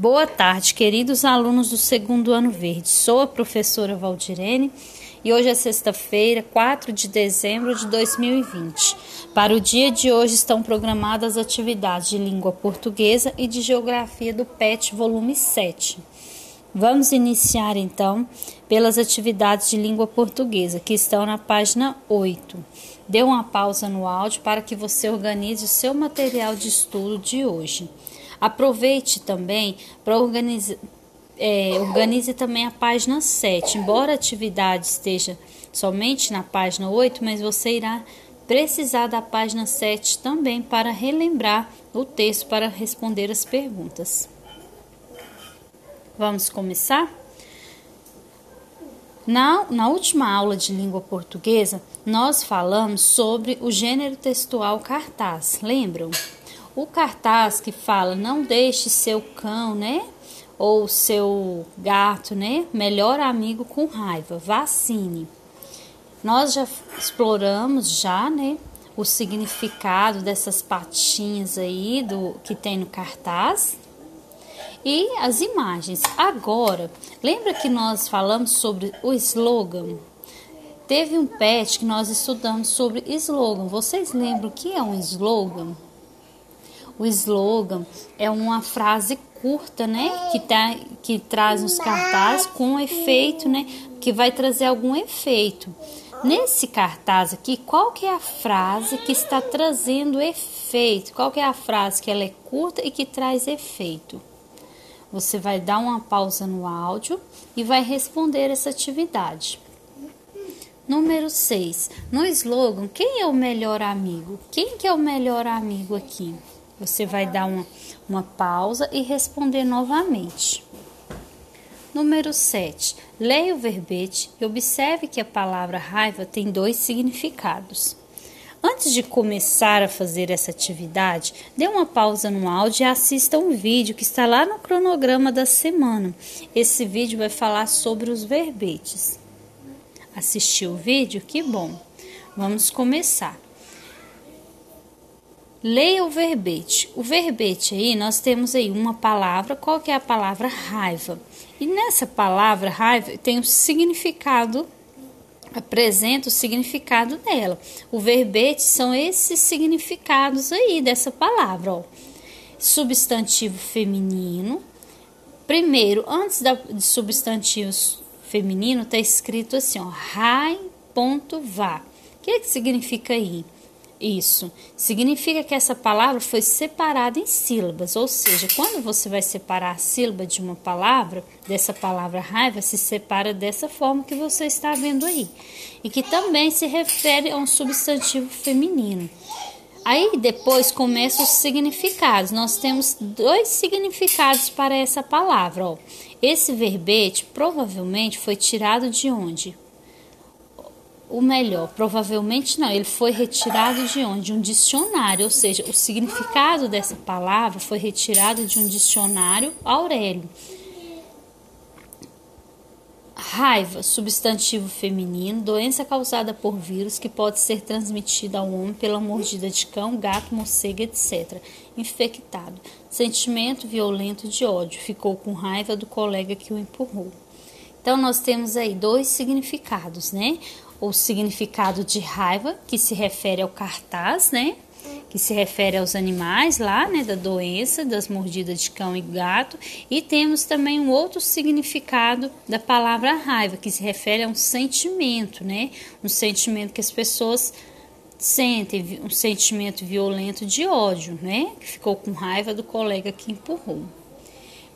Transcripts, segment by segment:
Boa tarde, queridos alunos do segundo ano verde. Sou a professora Valdirene e hoje é sexta-feira, 4 de dezembro de 2020. Para o dia de hoje estão programadas atividades de língua portuguesa e de geografia do PET, volume 7. Vamos iniciar então pelas atividades de língua portuguesa, que estão na página 8. Dê uma pausa no áudio para que você organize o seu material de estudo de hoje. Aproveite também para organizar. É, organize também a página 7. Embora a atividade esteja somente na página 8, mas você irá precisar da página 7 também para relembrar o texto para responder as perguntas. Vamos começar? Na, na última aula de língua portuguesa, nós falamos sobre o gênero textual cartaz, lembram? O cartaz que fala não deixe seu cão, né? Ou seu gato, né? Melhor amigo com raiva, vacine. Nós já exploramos já, né? O significado dessas patinhas aí do que tem no cartaz e as imagens. Agora, lembra que nós falamos sobre o slogan? Teve um pet que nós estudamos sobre slogan. Vocês lembram o que é um slogan? O slogan é uma frase curta, né, que tá que traz uns cartazes com efeito, né, que vai trazer algum efeito. Nesse cartaz aqui, qual que é a frase que está trazendo efeito? Qual que é a frase que ela é curta e que traz efeito? Você vai dar uma pausa no áudio e vai responder essa atividade. Número 6. No slogan, quem é o melhor amigo? Quem que é o melhor amigo aqui? Você vai dar uma, uma pausa e responder novamente. Número 7. Leia o verbete e observe que a palavra raiva tem dois significados. Antes de começar a fazer essa atividade, dê uma pausa no áudio e assista um vídeo que está lá no cronograma da semana. Esse vídeo vai falar sobre os verbetes. Assistiu o vídeo? Que bom! Vamos começar. Leia o verbete. O verbete aí, nós temos aí uma palavra, qual que é a palavra raiva? E nessa palavra raiva tem o um significado, apresenta o significado dela. O verbete são esses significados aí dessa palavra, ó. Substantivo feminino. Primeiro, antes da, de substantivo feminino, está escrito assim, ó, rai.vá. O que, é que significa aí? Isso significa que essa palavra foi separada em sílabas, ou seja, quando você vai separar a sílaba de uma palavra, dessa palavra raiva, se separa dessa forma que você está vendo aí, e que também se refere a um substantivo feminino. Aí depois começam os significados. Nós temos dois significados para essa palavra. Ó. Esse verbete provavelmente foi tirado de onde? O melhor, provavelmente não, ele foi retirado de onde? De um dicionário, ou seja, o significado dessa palavra foi retirado de um dicionário Aurélio. Raiva, substantivo feminino, doença causada por vírus que pode ser transmitida ao homem pela mordida de cão, gato, morcego, etc. Infectado. Sentimento violento de ódio. Ficou com raiva do colega que o empurrou. Então, nós temos aí dois significados, né? O significado de raiva, que se refere ao cartaz, né? Que se refere aos animais lá, né? Da doença, das mordidas de cão e gato. E temos também um outro significado da palavra raiva, que se refere a um sentimento, né? Um sentimento que as pessoas sentem, um sentimento violento de ódio, né? Que ficou com raiva do colega que empurrou.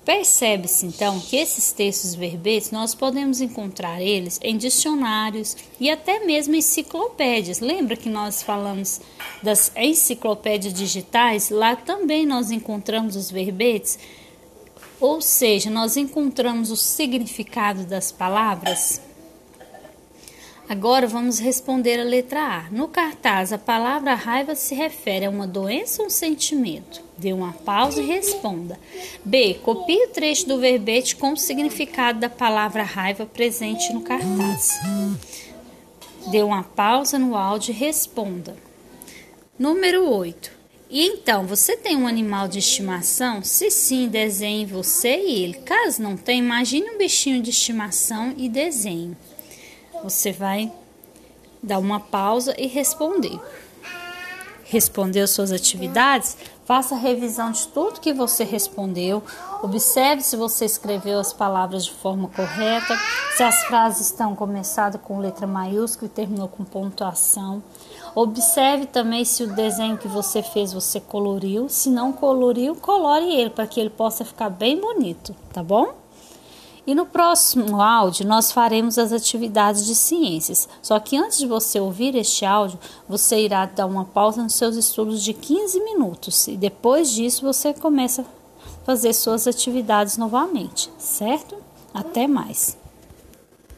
Percebe-se então que esses textos verbetes nós podemos encontrar eles em dicionários e até mesmo enciclopédias. Lembra que nós falamos das enciclopédias digitais? Lá também nós encontramos os verbetes, ou seja, nós encontramos o significado das palavras. Agora vamos responder a letra A. No cartaz, a palavra raiva se refere a uma doença ou um sentimento? Dê uma pausa e responda. B. Copie o trecho do verbete com o significado da palavra raiva presente no cartaz. Dê uma pausa no áudio e responda. Número 8. E então, você tem um animal de estimação? Se sim, desenhe você e ele. Caso não tenha, imagine um bichinho de estimação e desenhe. Você vai dar uma pausa e responder. Respondeu suas atividades? Faça revisão de tudo que você respondeu. Observe se você escreveu as palavras de forma correta, se as frases estão começadas com letra maiúscula e terminou com pontuação. Observe também se o desenho que você fez você coloriu. Se não coloriu, colore ele para que ele possa ficar bem bonito, tá bom? E no próximo áudio nós faremos as atividades de ciências. Só que antes de você ouvir este áudio, você irá dar uma pausa nos seus estudos de 15 minutos e depois disso você começa a fazer suas atividades novamente, certo? Até mais.